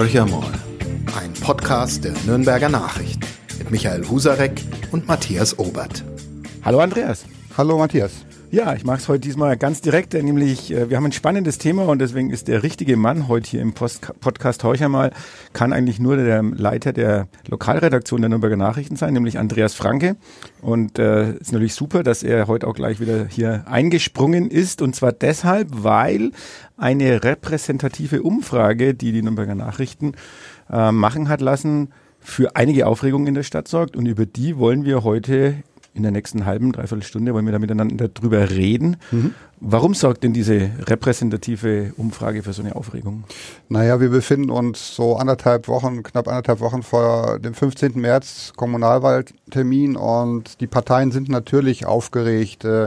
Horcher mal. Ein Podcast der Nürnberger Nachrichten mit Michael Husarek und Matthias Obert. Hallo Andreas. Hallo Matthias. Ja, ich mache es heute diesmal ganz direkt, nämlich äh, wir haben ein spannendes Thema und deswegen ist der richtige Mann heute hier im Post Podcast Horcher mal, kann eigentlich nur der Leiter der Lokalredaktion der Nürnberger Nachrichten sein, nämlich Andreas Franke. Und äh, ist natürlich super, dass er heute auch gleich wieder hier eingesprungen ist. Und zwar deshalb, weil eine repräsentative Umfrage, die die Nürnberger Nachrichten äh, machen hat lassen, für einige Aufregung in der Stadt sorgt. Und über die wollen wir heute in der nächsten halben, dreiviertel Stunde wollen wir da miteinander drüber reden. Mhm. Warum sorgt denn diese repräsentative Umfrage für so eine Aufregung? Naja, wir befinden uns so anderthalb Wochen, knapp anderthalb Wochen vor dem 15. März Kommunalwahltermin und die Parteien sind natürlich aufgeregt. Äh,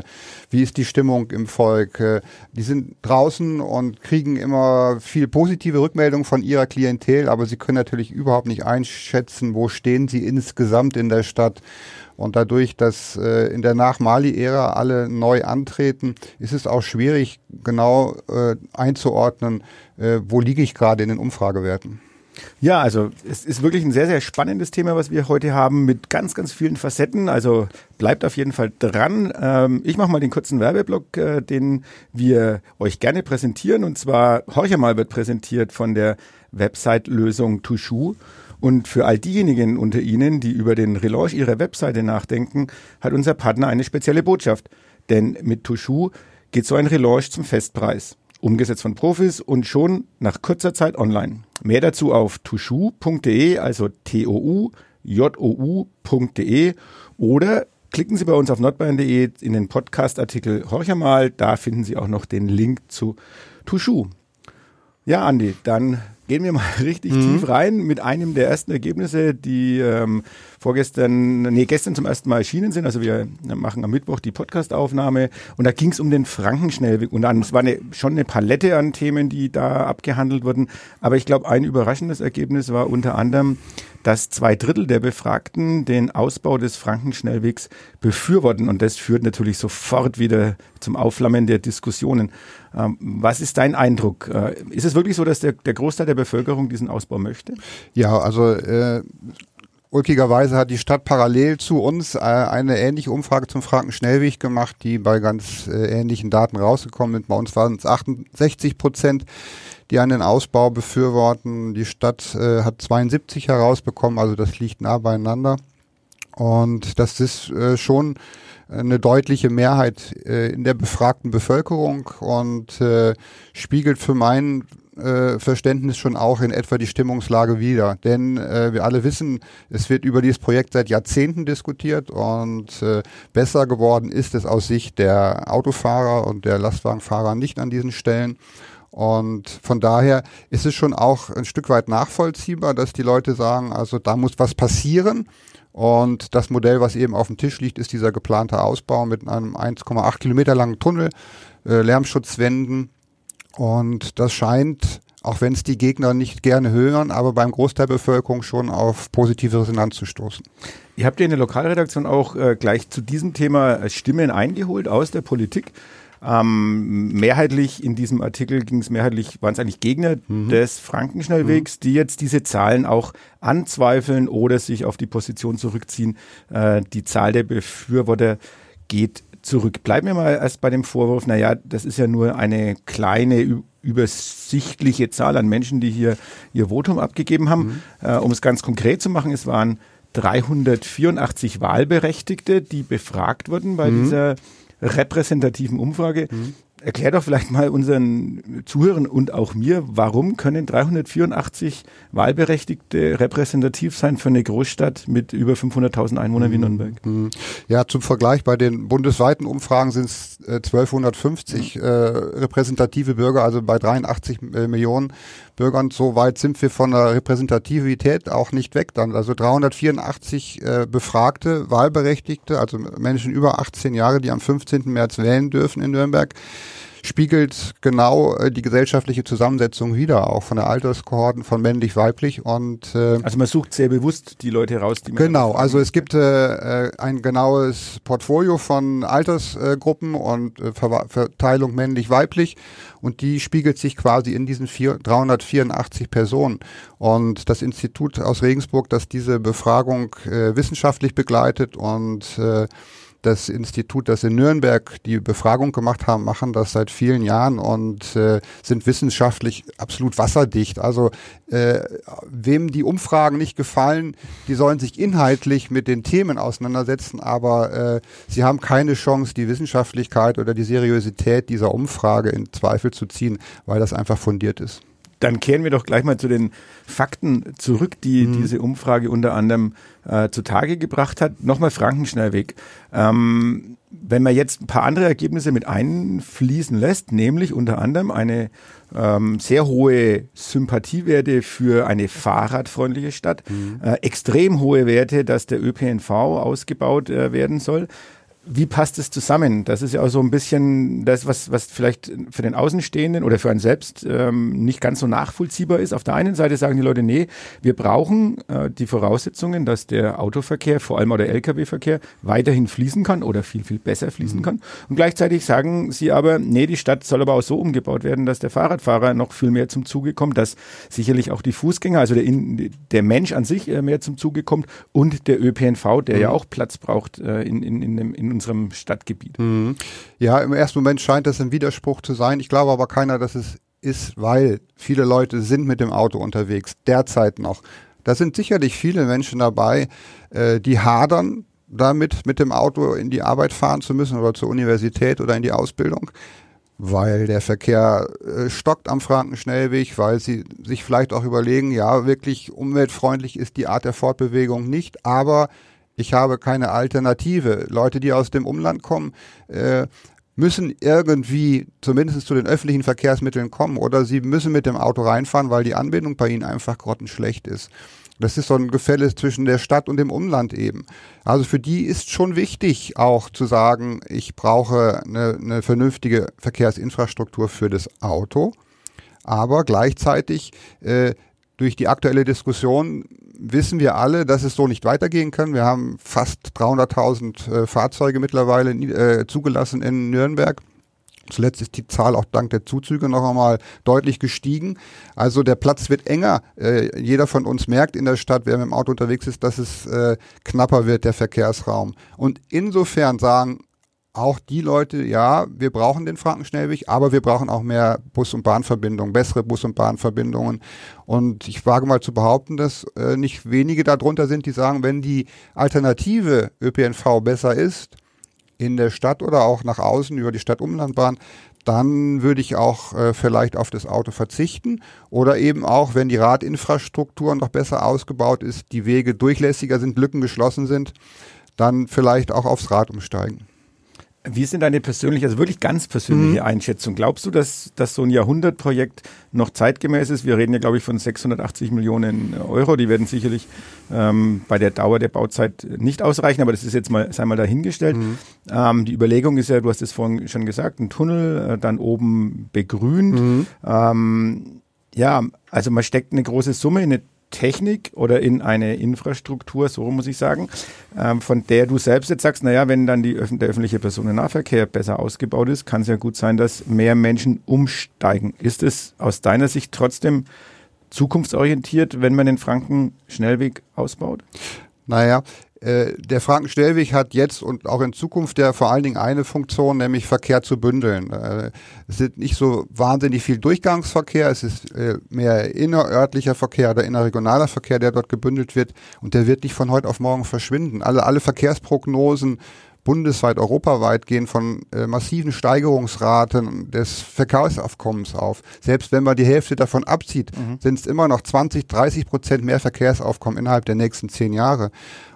wie ist die Stimmung im Volk? Äh, die sind draußen und kriegen immer viel positive Rückmeldungen von ihrer Klientel, aber sie können natürlich überhaupt nicht einschätzen, wo stehen sie insgesamt in der Stadt. Und dadurch, dass äh, in der Nach-Mali-Ära alle neu antreten, ist es auch schwierig, genau äh, einzuordnen, äh, wo liege ich gerade in den Umfragewerten. Ja, also es ist wirklich ein sehr, sehr spannendes Thema, was wir heute haben, mit ganz, ganz vielen Facetten. Also bleibt auf jeden Fall dran. Ähm, ich mache mal den kurzen Werbeblock, äh, den wir euch gerne präsentieren. Und zwar, Horcher mal wird präsentiert von der Website-Lösung Tushu. Und für all diejenigen unter Ihnen, die über den Relaunch ihrer Webseite nachdenken, hat unser Partner eine spezielle Botschaft. Denn mit Tushu geht so ein Relaunch zum Festpreis. Umgesetzt von Profis und schon nach kurzer Zeit online. Mehr dazu auf tushu.de, also T-O-U-J-O-U.de oder klicken Sie bei uns auf nordbayern.de in den Podcast-Artikel Horcher mal. Da finden Sie auch noch den Link zu Tushu. Ja, Andi, dann gehen wir mal richtig mhm. tief rein mit einem der ersten Ergebnisse, die ähm, vorgestern, nee, gestern zum ersten Mal erschienen sind. Also wir machen am Mittwoch die Podcastaufnahme und da ging es um den Frankenschnellweg. Und dann, es war eine, schon eine Palette an Themen, die da abgehandelt wurden. Aber ich glaube, ein überraschendes Ergebnis war unter anderem, dass zwei Drittel der Befragten den Ausbau des Frankenschnellwegs befürworten. Und das führt natürlich sofort wieder zum Aufflammen der Diskussionen. Ähm, was ist dein Eindruck? Äh, ist es wirklich so, dass der, der Großteil der Bevölkerung diesen Ausbau möchte? Ja, also äh, Ulkigerweise hat die Stadt parallel zu uns äh, eine ähnliche Umfrage zum Frankenschnellweg gemacht, die bei ganz äh, ähnlichen Daten rausgekommen sind. Bei uns waren es 68 Prozent, die einen Ausbau befürworten. Die Stadt äh, hat 72 herausbekommen, also das liegt nah beieinander. Und das ist schon eine deutliche Mehrheit in der befragten Bevölkerung und spiegelt für meinen äh, Verständnis schon auch in etwa die Stimmungslage wider. Denn äh, wir alle wissen, es wird über dieses Projekt seit Jahrzehnten diskutiert und äh, besser geworden ist es aus Sicht der Autofahrer und der Lastwagenfahrer nicht an diesen Stellen. Und von daher ist es schon auch ein Stück weit nachvollziehbar, dass die Leute sagen, also da muss was passieren. Und das Modell, was eben auf dem Tisch liegt, ist dieser geplante Ausbau mit einem 1,8 Kilometer langen Tunnel, äh, Lärmschutzwänden. Und das scheint, auch wenn es die Gegner nicht gerne hören, aber beim Großteil der Bevölkerung schon auf positive Resonanz zu stoßen. Ihr habt ja in der Lokalredaktion auch äh, gleich zu diesem Thema Stimmen eingeholt aus der Politik. Ähm, mehrheitlich in diesem Artikel ging es mehrheitlich, waren es eigentlich Gegner mhm. des Frankenschnellwegs, mhm. die jetzt diese Zahlen auch anzweifeln oder sich auf die Position zurückziehen. Äh, die Zahl der Befürworter geht zurück. Bleiben wir mal erst bei dem Vorwurf, naja, das ist ja nur eine kleine, übersichtliche Zahl an Menschen, die hier ihr Votum abgegeben haben. Mhm. Äh, um es ganz konkret zu machen, es waren 384 Wahlberechtigte, die befragt wurden bei mhm. dieser repräsentativen Umfrage. Mhm. Erklär doch vielleicht mal unseren Zuhörern und auch mir, warum können 384 Wahlberechtigte repräsentativ sein für eine Großstadt mit über 500.000 Einwohnern wie mhm. Nürnberg? Mhm. Ja, zum Vergleich, bei den bundesweiten Umfragen sind es äh, 1250 äh, repräsentative Bürger, also bei 83 äh, Millionen Bürgern. So weit sind wir von der Repräsentativität auch nicht weg dann. Also 384 äh, befragte Wahlberechtigte, also Menschen über 18 Jahre, die am 15. März wählen dürfen in Nürnberg spiegelt genau äh, die gesellschaftliche Zusammensetzung wieder, auch von der Alterskohorten von männlich, weiblich und äh, also man sucht sehr bewusst die Leute raus, die man genau. Also es gibt äh, ein genaues Portfolio von Altersgruppen und äh, Verteilung männlich, weiblich und die spiegelt sich quasi in diesen vier, 384 Personen. Und das Institut aus Regensburg, das diese Befragung äh, wissenschaftlich begleitet und äh, das Institut, das in Nürnberg die Befragung gemacht haben, machen das seit vielen Jahren und äh, sind wissenschaftlich absolut wasserdicht. Also äh, wem die Umfragen nicht gefallen, die sollen sich inhaltlich mit den Themen auseinandersetzen, aber äh, sie haben keine Chance, die Wissenschaftlichkeit oder die Seriosität dieser Umfrage in Zweifel zu ziehen, weil das einfach fundiert ist. Dann kehren wir doch gleich mal zu den Fakten zurück, die mhm. diese Umfrage unter anderem äh, zutage gebracht hat. Nochmal Frankenschnellweg. Ähm, wenn man jetzt ein paar andere Ergebnisse mit einfließen lässt, nämlich unter anderem eine ähm, sehr hohe Sympathiewerte für eine fahrradfreundliche Stadt, mhm. äh, extrem hohe Werte, dass der ÖPNV ausgebaut äh, werden soll wie passt es zusammen? Das ist ja auch so ein bisschen das, was, was vielleicht für den Außenstehenden oder für einen selbst ähm, nicht ganz so nachvollziehbar ist. Auf der einen Seite sagen die Leute, nee, wir brauchen äh, die Voraussetzungen, dass der Autoverkehr, vor allem auch der Lkw-Verkehr, weiterhin fließen kann oder viel, viel besser fließen mhm. kann. Und gleichzeitig sagen sie aber, nee, die Stadt soll aber auch so umgebaut werden, dass der Fahrradfahrer noch viel mehr zum Zuge kommt, dass sicherlich auch die Fußgänger, also der, der Mensch an sich äh, mehr zum Zuge kommt und der ÖPNV, der mhm. ja auch Platz braucht äh, in, in, in, in unserem Stadtgebiet. Mhm. Ja, im ersten Moment scheint das ein Widerspruch zu sein. Ich glaube aber keiner, dass es ist, weil viele Leute sind mit dem Auto unterwegs, derzeit noch. Da sind sicherlich viele Menschen dabei, äh, die hadern damit, mit dem Auto in die Arbeit fahren zu müssen oder zur Universität oder in die Ausbildung, weil der Verkehr äh, stockt am Frankenschnellweg, weil sie sich vielleicht auch überlegen, ja, wirklich umweltfreundlich ist die Art der Fortbewegung nicht, aber ich habe keine Alternative. Leute, die aus dem Umland kommen, äh, müssen irgendwie zumindest zu den öffentlichen Verkehrsmitteln kommen oder sie müssen mit dem Auto reinfahren, weil die Anbindung bei ihnen einfach grottenschlecht ist. Das ist so ein Gefälle zwischen der Stadt und dem Umland eben. Also für die ist schon wichtig auch zu sagen, ich brauche eine, eine vernünftige Verkehrsinfrastruktur für das Auto. Aber gleichzeitig äh, durch die aktuelle Diskussion wissen wir alle, dass es so nicht weitergehen kann. Wir haben fast 300.000 äh, Fahrzeuge mittlerweile äh, zugelassen in Nürnberg. Zuletzt ist die Zahl auch dank der Zuzüge noch einmal deutlich gestiegen. Also der Platz wird enger. Äh, jeder von uns merkt in der Stadt, wer mit dem Auto unterwegs ist, dass es äh, knapper wird, der Verkehrsraum. Und insofern sagen auch die Leute, ja, wir brauchen den Frankenschnellweg, aber wir brauchen auch mehr Bus- und Bahnverbindungen, bessere Bus- und Bahnverbindungen. Und ich wage mal zu behaupten, dass äh, nicht wenige darunter sind, die sagen, wenn die alternative ÖPNV besser ist, in der Stadt oder auch nach außen über die Stadtumlandbahn, dann würde ich auch äh, vielleicht auf das Auto verzichten. Oder eben auch, wenn die Radinfrastruktur noch besser ausgebaut ist, die Wege durchlässiger sind, Lücken geschlossen sind, dann vielleicht auch aufs Rad umsteigen. Wie ist denn deine persönliche, also wirklich ganz persönliche mhm. Einschätzung? Glaubst du, dass, dass so ein Jahrhundertprojekt noch zeitgemäß ist? Wir reden ja, glaube ich, von 680 Millionen Euro. Die werden sicherlich ähm, bei der Dauer der Bauzeit nicht ausreichen, aber das ist jetzt mal, sei mal dahingestellt. Mhm. Ähm, die Überlegung ist ja, du hast es vorhin schon gesagt, ein Tunnel, äh, dann oben begrünt. Mhm. Ähm, ja, also man steckt eine große Summe in eine Technik oder in eine Infrastruktur, so muss ich sagen, ähm, von der du selbst jetzt sagst, naja, wenn dann die, der öffentliche Personennahverkehr besser ausgebaut ist, kann es ja gut sein, dass mehr Menschen umsteigen. Ist es aus deiner Sicht trotzdem zukunftsorientiert, wenn man den Franken-Schnellweg ausbaut? Naja, äh, der Frankenstellweg hat jetzt und auch in Zukunft ja vor allen Dingen eine Funktion, nämlich Verkehr zu bündeln. Äh, es ist nicht so wahnsinnig viel Durchgangsverkehr, es ist äh, mehr innerörtlicher Verkehr oder innerregionaler Verkehr, der dort gebündelt wird und der wird nicht von heute auf morgen verschwinden. Alle, alle Verkehrsprognosen bundesweit, europaweit gehen von äh, massiven Steigerungsraten des Verkehrsaufkommens auf. Selbst wenn man die Hälfte davon abzieht, mhm. sind es immer noch 20, 30 Prozent mehr Verkehrsaufkommen innerhalb der nächsten zehn Jahre.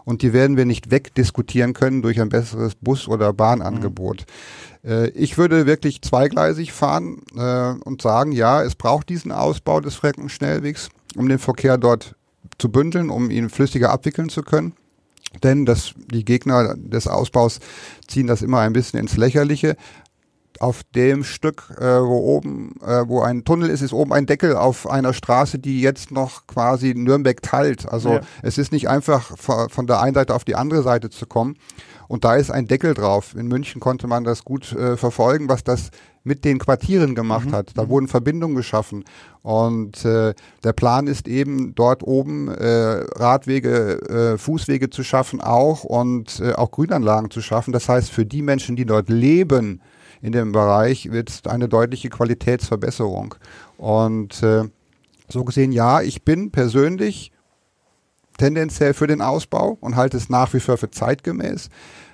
Und die werden wir nicht wegdiskutieren können durch ein besseres Bus- oder Bahnangebot. Mhm. Äh, ich würde wirklich zweigleisig fahren äh, und sagen, ja, es braucht diesen Ausbau des Freckenschnellwegs, um den Verkehr dort zu bündeln, um ihn flüssiger abwickeln zu können. Denn das, die Gegner des Ausbaus ziehen das immer ein bisschen ins Lächerliche. auf dem Stück, äh, wo oben, äh, wo ein Tunnel ist, ist oben ein Deckel auf einer Straße, die jetzt noch quasi Nürnberg teilt. Also ja. es ist nicht einfach von der einen Seite auf die andere Seite zu kommen. Und da ist ein Deckel drauf. In München konnte man das gut äh, verfolgen, was das mit den Quartieren gemacht mhm. hat. Da mhm. wurden Verbindungen geschaffen. Und äh, der Plan ist eben, dort oben äh, Radwege, äh, Fußwege zu schaffen auch und äh, auch Grünanlagen zu schaffen. Das heißt, für die Menschen, die dort leben in dem Bereich, wird es eine deutliche Qualitätsverbesserung. Und äh, so gesehen, ja, ich bin persönlich tendenziell für den Ausbau und halte es nach wie vor für zeitgemäß.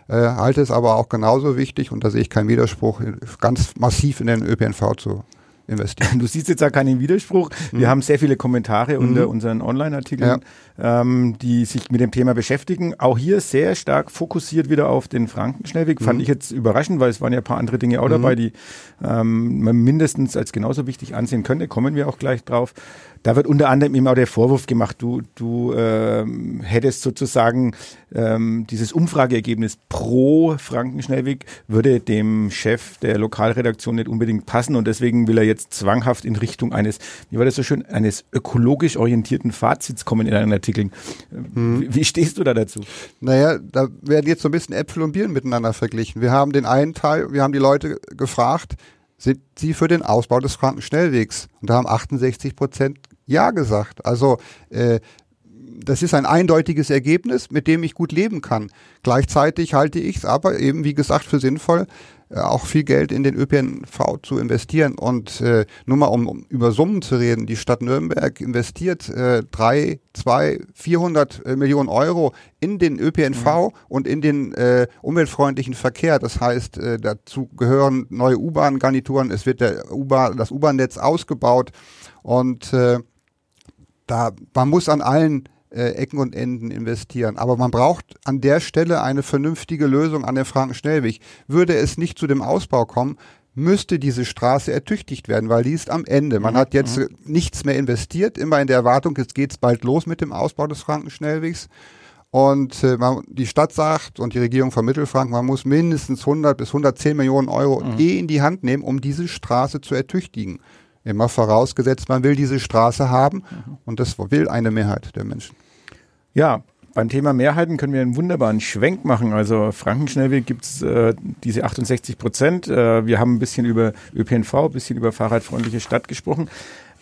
Äh, halte es aber auch genauso wichtig, und da sehe ich keinen Widerspruch, ganz massiv in den ÖPNV zu investieren. Du siehst jetzt ja keinen Widerspruch. Wir mhm. haben sehr viele Kommentare mhm. unter unseren Online-Artikeln, ja. ähm, die sich mit dem Thema beschäftigen. Auch hier sehr stark fokussiert wieder auf den Frankenschnellweg. Mhm. Fand ich jetzt überraschend, weil es waren ja ein paar andere Dinge auch mhm. dabei, die ähm, man mindestens als genauso wichtig ansehen könnte. Kommen wir auch gleich drauf. Da wird unter anderem eben auch der Vorwurf gemacht, du, du ähm, hättest sozusagen ähm, dieses Umfrageergebnis pro Frankenschnellweg würde dem Chef der Lokalredaktion nicht unbedingt passen und deswegen will er jetzt zwanghaft in Richtung eines, wie war das so schön, eines ökologisch orientierten Fazits kommen in einen Artikeln. Hm. Wie, wie stehst du da dazu? Naja, da werden jetzt so ein bisschen Äpfel und Birnen miteinander verglichen. Wir haben den einen Teil, wir haben die Leute gefragt, sind sie für den Ausbau des Frankenschnellwegs? Und da haben 68 Prozent ja gesagt. Also äh, das ist ein eindeutiges Ergebnis, mit dem ich gut leben kann. Gleichzeitig halte ich es aber eben, wie gesagt, für sinnvoll, äh, auch viel Geld in den ÖPNV zu investieren. Und äh, nur mal um, um über Summen zu reden, die Stadt Nürnberg investiert äh, drei, zwei, 400 äh, Millionen Euro in den ÖPNV mhm. und in den äh, umweltfreundlichen Verkehr. Das heißt, äh, dazu gehören neue U-Bahn-Garnituren, es wird der U-Bahn, das U-Bahn-Netz ausgebaut und äh, da, man muss an allen äh, Ecken und Enden investieren. Aber man braucht an der Stelle eine vernünftige Lösung an der Frankenschnellweg. Würde es nicht zu dem Ausbau kommen, müsste diese Straße ertüchtigt werden, weil die ist am Ende. Man mhm. hat jetzt mhm. nichts mehr investiert, immer in der Erwartung, jetzt geht's bald los mit dem Ausbau des Frankenschnellwegs. Und äh, man, die Stadt sagt und die Regierung von Mittelfranken, man muss mindestens 100 bis 110 Millionen Euro mhm. eh in die Hand nehmen, um diese Straße zu ertüchtigen. Immer vorausgesetzt, man will diese Straße haben mhm. und das will eine Mehrheit der Menschen. Ja, beim Thema Mehrheiten können wir einen wunderbaren Schwenk machen. Also Frankenschnellweg gibt's äh, diese 68 Prozent. Äh, wir haben ein bisschen über ÖPNV, ein bisschen über fahrradfreundliche Stadt gesprochen.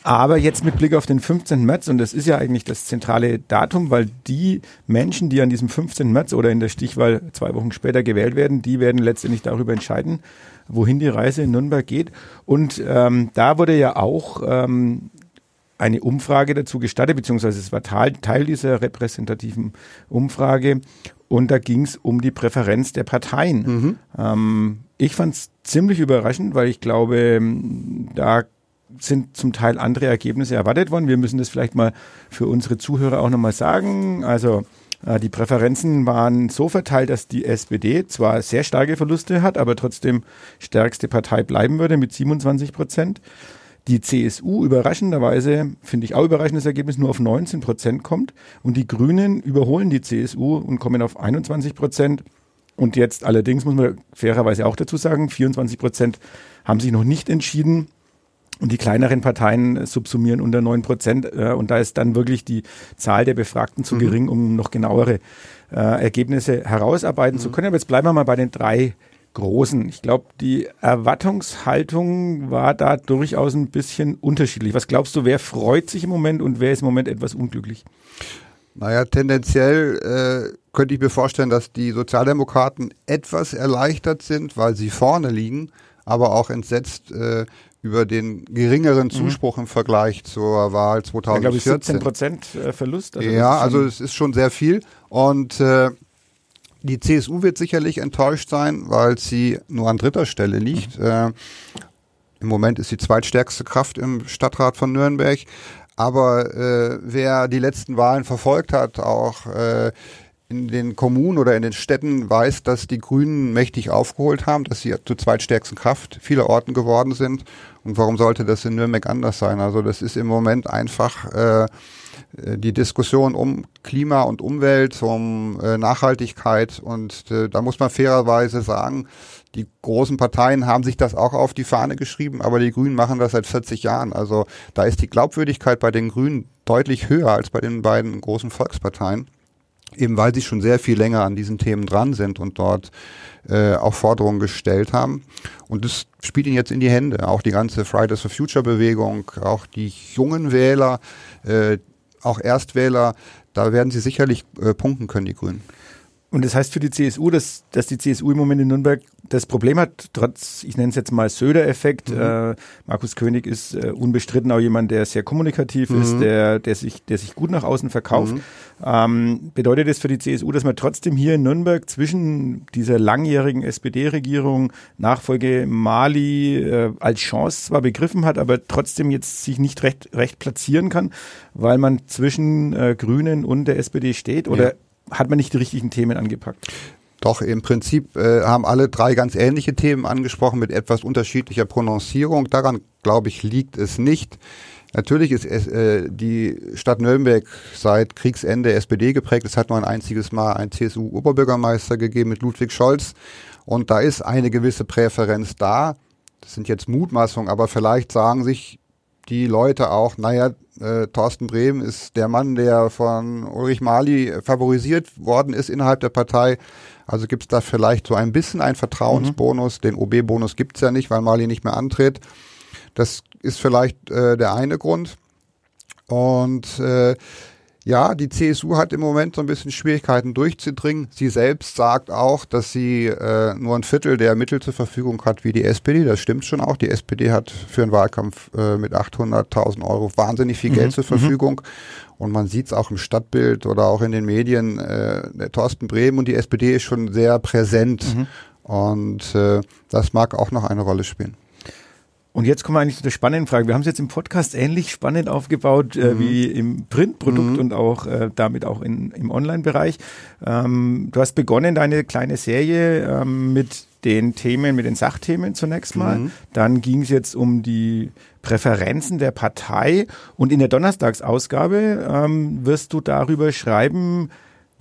Aber jetzt mit Blick auf den 15. März, und das ist ja eigentlich das zentrale Datum, weil die Menschen, die an diesem 15. März oder in der Stichwahl zwei Wochen später gewählt werden, die werden letztendlich darüber entscheiden, wohin die Reise in Nürnberg geht. Und ähm, da wurde ja auch ähm, eine Umfrage dazu gestattet, beziehungsweise es war Teil, Teil dieser repräsentativen Umfrage. Und da ging es um die Präferenz der Parteien. Mhm. Ähm, ich fand es ziemlich überraschend, weil ich glaube, da sind zum Teil andere Ergebnisse erwartet worden. Wir müssen das vielleicht mal für unsere Zuhörer auch nochmal sagen. Also die Präferenzen waren so verteilt, dass die SPD zwar sehr starke Verluste hat, aber trotzdem stärkste Partei bleiben würde mit 27 Prozent. Die CSU überraschenderweise, finde ich auch überraschendes Ergebnis, nur auf 19 Prozent kommt. Und die Grünen überholen die CSU und kommen auf 21 Prozent. Und jetzt allerdings muss man fairerweise auch dazu sagen, 24 Prozent haben sich noch nicht entschieden. Und die kleineren Parteien subsumieren unter 9 Prozent. Äh, und da ist dann wirklich die Zahl der Befragten zu mhm. gering, um noch genauere äh, Ergebnisse herausarbeiten mhm. zu können. Aber jetzt bleiben wir mal bei den drei Großen. Ich glaube, die Erwartungshaltung war da durchaus ein bisschen unterschiedlich. Was glaubst du, wer freut sich im Moment und wer ist im Moment etwas unglücklich? Naja, tendenziell äh, könnte ich mir vorstellen, dass die Sozialdemokraten etwas erleichtert sind, weil sie vorne liegen, aber auch entsetzt äh, über den geringeren mhm. Zuspruch mhm. im Vergleich zur Wahl 2014. Ja, glaube ich, 17 Prozent äh, Verlust. Also ja, also es ist schon sehr viel. Und äh, die CSU wird sicherlich enttäuscht sein, weil sie nur an dritter Stelle liegt. Mhm. Äh, Im Moment ist sie zweitstärkste Kraft im Stadtrat von Nürnberg. Aber äh, wer die letzten Wahlen verfolgt hat, auch äh, in den Kommunen oder in den Städten weiß, dass die Grünen mächtig aufgeholt haben, dass sie zur zweitstärksten Kraft vieler Orten geworden sind. Und warum sollte das in Nürnberg anders sein? Also das ist im Moment einfach äh, äh, die Diskussion um Klima und Umwelt, um äh, Nachhaltigkeit. Und äh, da muss man fairerweise sagen, die großen Parteien haben sich das auch auf die Fahne geschrieben, aber die Grünen machen das seit 40 Jahren. Also da ist die Glaubwürdigkeit bei den Grünen deutlich höher als bei den beiden großen Volksparteien, eben weil sie schon sehr viel länger an diesen Themen dran sind und dort äh, auch Forderungen gestellt haben. Und das spielt ihnen jetzt in die Hände. Auch die ganze Fridays for Future Bewegung, auch die jungen Wähler, äh, auch Erstwähler, da werden sie sicherlich äh, punkten können, die Grünen. Und das heißt für die CSU, dass, dass die CSU im Moment in Nürnberg das Problem hat, trotz, ich nenne es jetzt mal Söder-Effekt. Mhm. Äh, Markus König ist äh, unbestritten auch jemand, der sehr kommunikativ mhm. ist, der, der, sich, der sich gut nach außen verkauft. Mhm. Ähm, bedeutet das für die CSU, dass man trotzdem hier in Nürnberg zwischen dieser langjährigen SPD-Regierung, Nachfolge Mali äh, als Chance zwar begriffen hat, aber trotzdem jetzt sich nicht recht, recht platzieren kann, weil man zwischen äh, Grünen und der SPD steht? Oder ja hat man nicht die richtigen Themen angepackt? Doch, im Prinzip äh, haben alle drei ganz ähnliche Themen angesprochen mit etwas unterschiedlicher Prononcierung. Daran, glaube ich, liegt es nicht. Natürlich ist es, äh, die Stadt Nürnberg seit Kriegsende SPD geprägt. Es hat nur ein einziges Mal einen CSU-Oberbürgermeister gegeben mit Ludwig Scholz. Und da ist eine gewisse Präferenz da. Das sind jetzt Mutmaßungen, aber vielleicht sagen sich die Leute auch, naja, äh, Thorsten Brehm ist der Mann, der von Ulrich Mali favorisiert worden ist innerhalb der Partei. Also gibt es da vielleicht so ein bisschen einen Vertrauensbonus. Mhm. Den OB-Bonus gibt es ja nicht, weil Mali nicht mehr antritt. Das ist vielleicht äh, der eine Grund. Und äh, ja, die CSU hat im Moment so ein bisschen Schwierigkeiten durchzudringen. Sie selbst sagt auch, dass sie äh, nur ein Viertel der Mittel zur Verfügung hat wie die SPD. Das stimmt schon auch. Die SPD hat für einen Wahlkampf äh, mit 800.000 Euro wahnsinnig viel Geld mhm. zur mhm. Verfügung. Und man sieht es auch im Stadtbild oder auch in den Medien. Äh, der Thorsten Bremen und die SPD ist schon sehr präsent. Mhm. Und äh, das mag auch noch eine Rolle spielen. Und jetzt kommen wir eigentlich zu der spannenden Frage. Wir haben es jetzt im Podcast ähnlich spannend aufgebaut äh, mhm. wie im Printprodukt mhm. und auch äh, damit auch in, im Online-Bereich. Ähm, du hast begonnen deine kleine Serie ähm, mit den Themen, mit den Sachthemen zunächst mal. Mhm. Dann ging es jetzt um die Präferenzen der Partei und in der Donnerstagsausgabe ähm, wirst du darüber schreiben,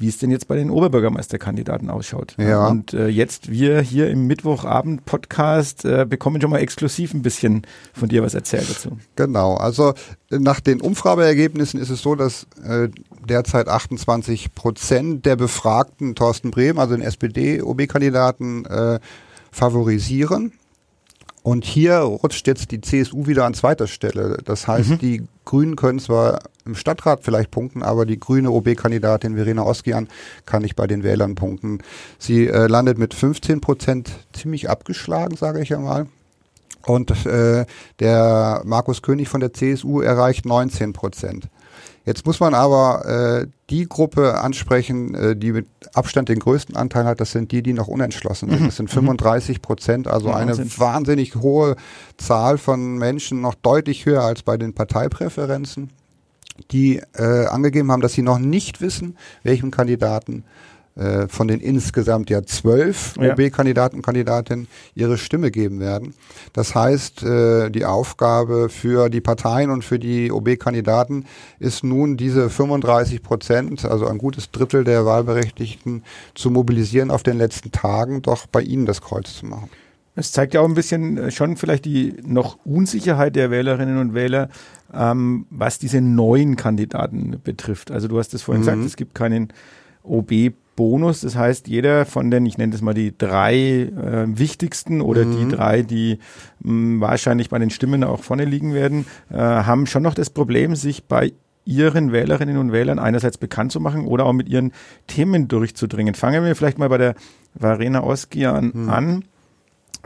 wie es denn jetzt bei den Oberbürgermeisterkandidaten ausschaut. Ja. Und äh, jetzt wir hier im Mittwochabend-Podcast äh, bekommen schon mal exklusiv ein bisschen von dir was erzählt dazu. Genau, also nach den Umfrageergebnissen ist es so, dass äh, derzeit 28 Prozent der Befragten Thorsten Brehm, also den SPD-OB-Kandidaten, äh, favorisieren. Und hier rutscht jetzt die CSU wieder an zweiter Stelle. Das heißt, mhm. die Grünen können zwar im Stadtrat vielleicht punkten, aber die grüne OB-Kandidatin Verena Oskian kann nicht bei den Wählern punkten. Sie äh, landet mit 15 Prozent ziemlich abgeschlagen, sage ich ja mal. Und äh, der Markus König von der CSU erreicht 19 Prozent. Jetzt muss man aber äh, die Gruppe ansprechen, äh, die mit Abstand den größten Anteil hat. Das sind die, die noch unentschlossen sind. Mhm. Das sind 35 mhm. Prozent, also eine wahnsinnig hohe Zahl von Menschen, noch deutlich höher als bei den Parteipräferenzen, die äh, angegeben haben, dass sie noch nicht wissen, welchem Kandidaten äh, von den insgesamt ja zwölf ja. OB-Kandidaten und Kandidatinnen ihre Stimme geben werden. Das heißt, äh, die Aufgabe für die Parteien und für die OB-Kandidaten ist nun diese 35 Prozent, also ein gutes Drittel der Wahlberechtigten, zu mobilisieren auf den letzten Tagen, doch bei ihnen das Kreuz zu machen. Es zeigt ja auch ein bisschen äh, schon vielleicht die noch Unsicherheit der Wählerinnen und Wähler, ähm, was diese neuen Kandidaten betrifft. Also du hast es vorhin mhm. gesagt, es gibt keinen OB Bonus. Das heißt, jeder von den, ich nenne das mal die drei äh, wichtigsten oder mhm. die drei, die mh, wahrscheinlich bei den Stimmen auch vorne liegen werden, äh, haben schon noch das Problem, sich bei ihren Wählerinnen und Wählern einerseits bekannt zu machen oder auch mit ihren Themen durchzudringen. Fangen wir vielleicht mal bei der Varena Oskian mhm. an.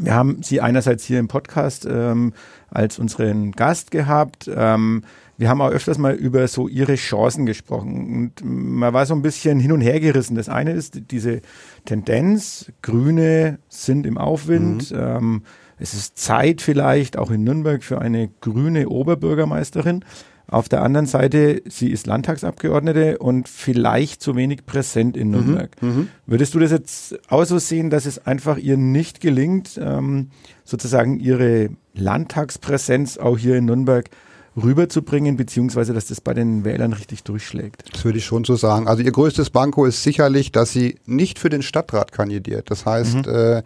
Wir haben sie einerseits hier im Podcast ähm, als unseren Gast gehabt. Ähm, wir haben auch öfters mal über so ihre Chancen gesprochen und man war so ein bisschen hin und her gerissen. Das eine ist diese Tendenz, Grüne sind im Aufwind. Mhm. Ähm, es ist Zeit vielleicht auch in Nürnberg für eine grüne Oberbürgermeisterin. Auf der anderen Seite, sie ist Landtagsabgeordnete und vielleicht zu wenig präsent in mhm. Nürnberg. Mhm, Würdest du das jetzt auch so sehen, dass es einfach ihr nicht gelingt, ähm, sozusagen ihre Landtagspräsenz auch hier in Nürnberg rüberzubringen, beziehungsweise dass das bei den Wählern richtig durchschlägt. Das würde ich schon so sagen. Also ihr größtes Banko ist sicherlich, dass sie nicht für den Stadtrat kandidiert. Das heißt, mhm. äh,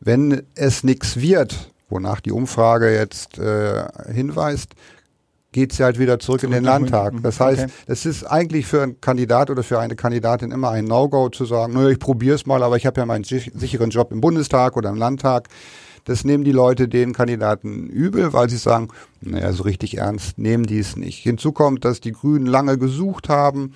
wenn es nichts wird, wonach die Umfrage jetzt äh, hinweist, geht sie halt wieder zurück, zurück in den Landtag. Das heißt, okay. es ist eigentlich für einen Kandidat oder für eine Kandidatin immer ein No-Go zu sagen, naja, ich probiere es mal, aber ich habe ja meinen sicheren Job im Bundestag oder im Landtag. Das nehmen die Leute den Kandidaten übel, weil sie sagen, naja, so richtig ernst nehmen die es nicht. Hinzu kommt, dass die Grünen lange gesucht haben.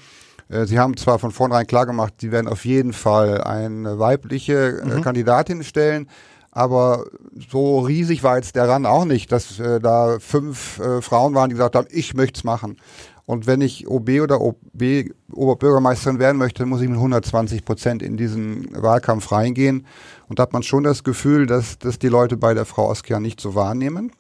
Äh, sie haben zwar von vornherein klargemacht, sie werden auf jeden Fall eine weibliche äh, mhm. Kandidatin stellen, aber so riesig war jetzt der Run auch nicht, dass äh, da fünf äh, Frauen waren, die gesagt haben, ich möchte es machen. Und wenn ich OB oder OB Oberbürgermeisterin werden möchte, muss ich mit 120 Prozent in diesen Wahlkampf reingehen. Und da hat man schon das Gefühl, dass das die Leute bei der Frau Oskian nicht so wahrnehmen.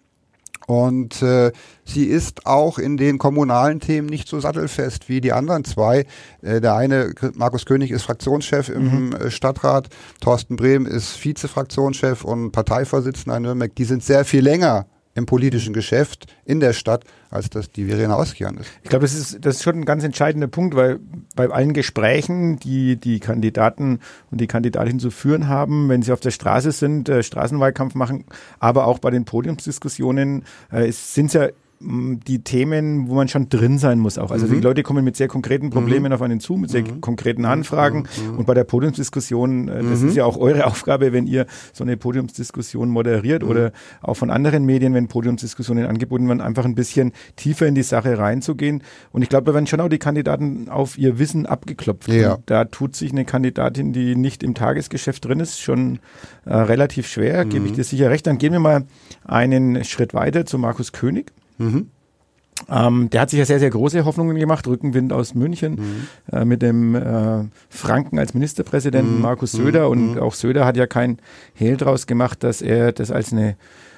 Und äh, sie ist auch in den kommunalen Themen nicht so sattelfest wie die anderen zwei. Äh, der eine, Markus König, ist Fraktionschef im mhm. Äh, Stadtrat, Thorsten Brehm ist Vizefraktionschef und Parteivorsitzender in Nürnberg. Die sind sehr viel länger im politischen Geschäft in der Stadt, als das die Verena Oskian ist. Ich glaube, das ist, das ist schon ein ganz entscheidender Punkt, weil bei allen Gesprächen, die die Kandidaten und die Kandidatinnen zu führen haben, wenn sie auf der Straße sind, äh, Straßenwahlkampf machen, aber auch bei den Podiumsdiskussionen, äh, sind es ja die Themen, wo man schon drin sein muss auch. Also mhm. die Leute kommen mit sehr konkreten Problemen mhm. auf einen zu, mit sehr mhm. konkreten Anfragen. Mhm. Und bei der Podiumsdiskussion, äh, das ist mhm. ja auch eure Aufgabe, wenn ihr so eine Podiumsdiskussion moderiert oder mhm. auch von anderen Medien, wenn Podiumsdiskussionen angeboten werden, einfach ein bisschen tiefer in die Sache reinzugehen. Und ich glaube, da werden schon auch die Kandidaten auf ihr Wissen abgeklopft. Ja. da tut sich eine Kandidatin, die nicht im Tagesgeschäft drin ist, schon äh, relativ schwer, gebe ich dir sicher recht. Dann gehen wir mal einen Schritt weiter zu Markus König. Mhm. Ähm, der hat sich ja sehr, sehr große Hoffnungen gemacht. Rückenwind aus München mhm. äh, mit dem äh, Franken als Ministerpräsidenten mhm. Markus Söder. Und mhm. auch Söder hat ja kein Hehl draus gemacht, dass er das als eine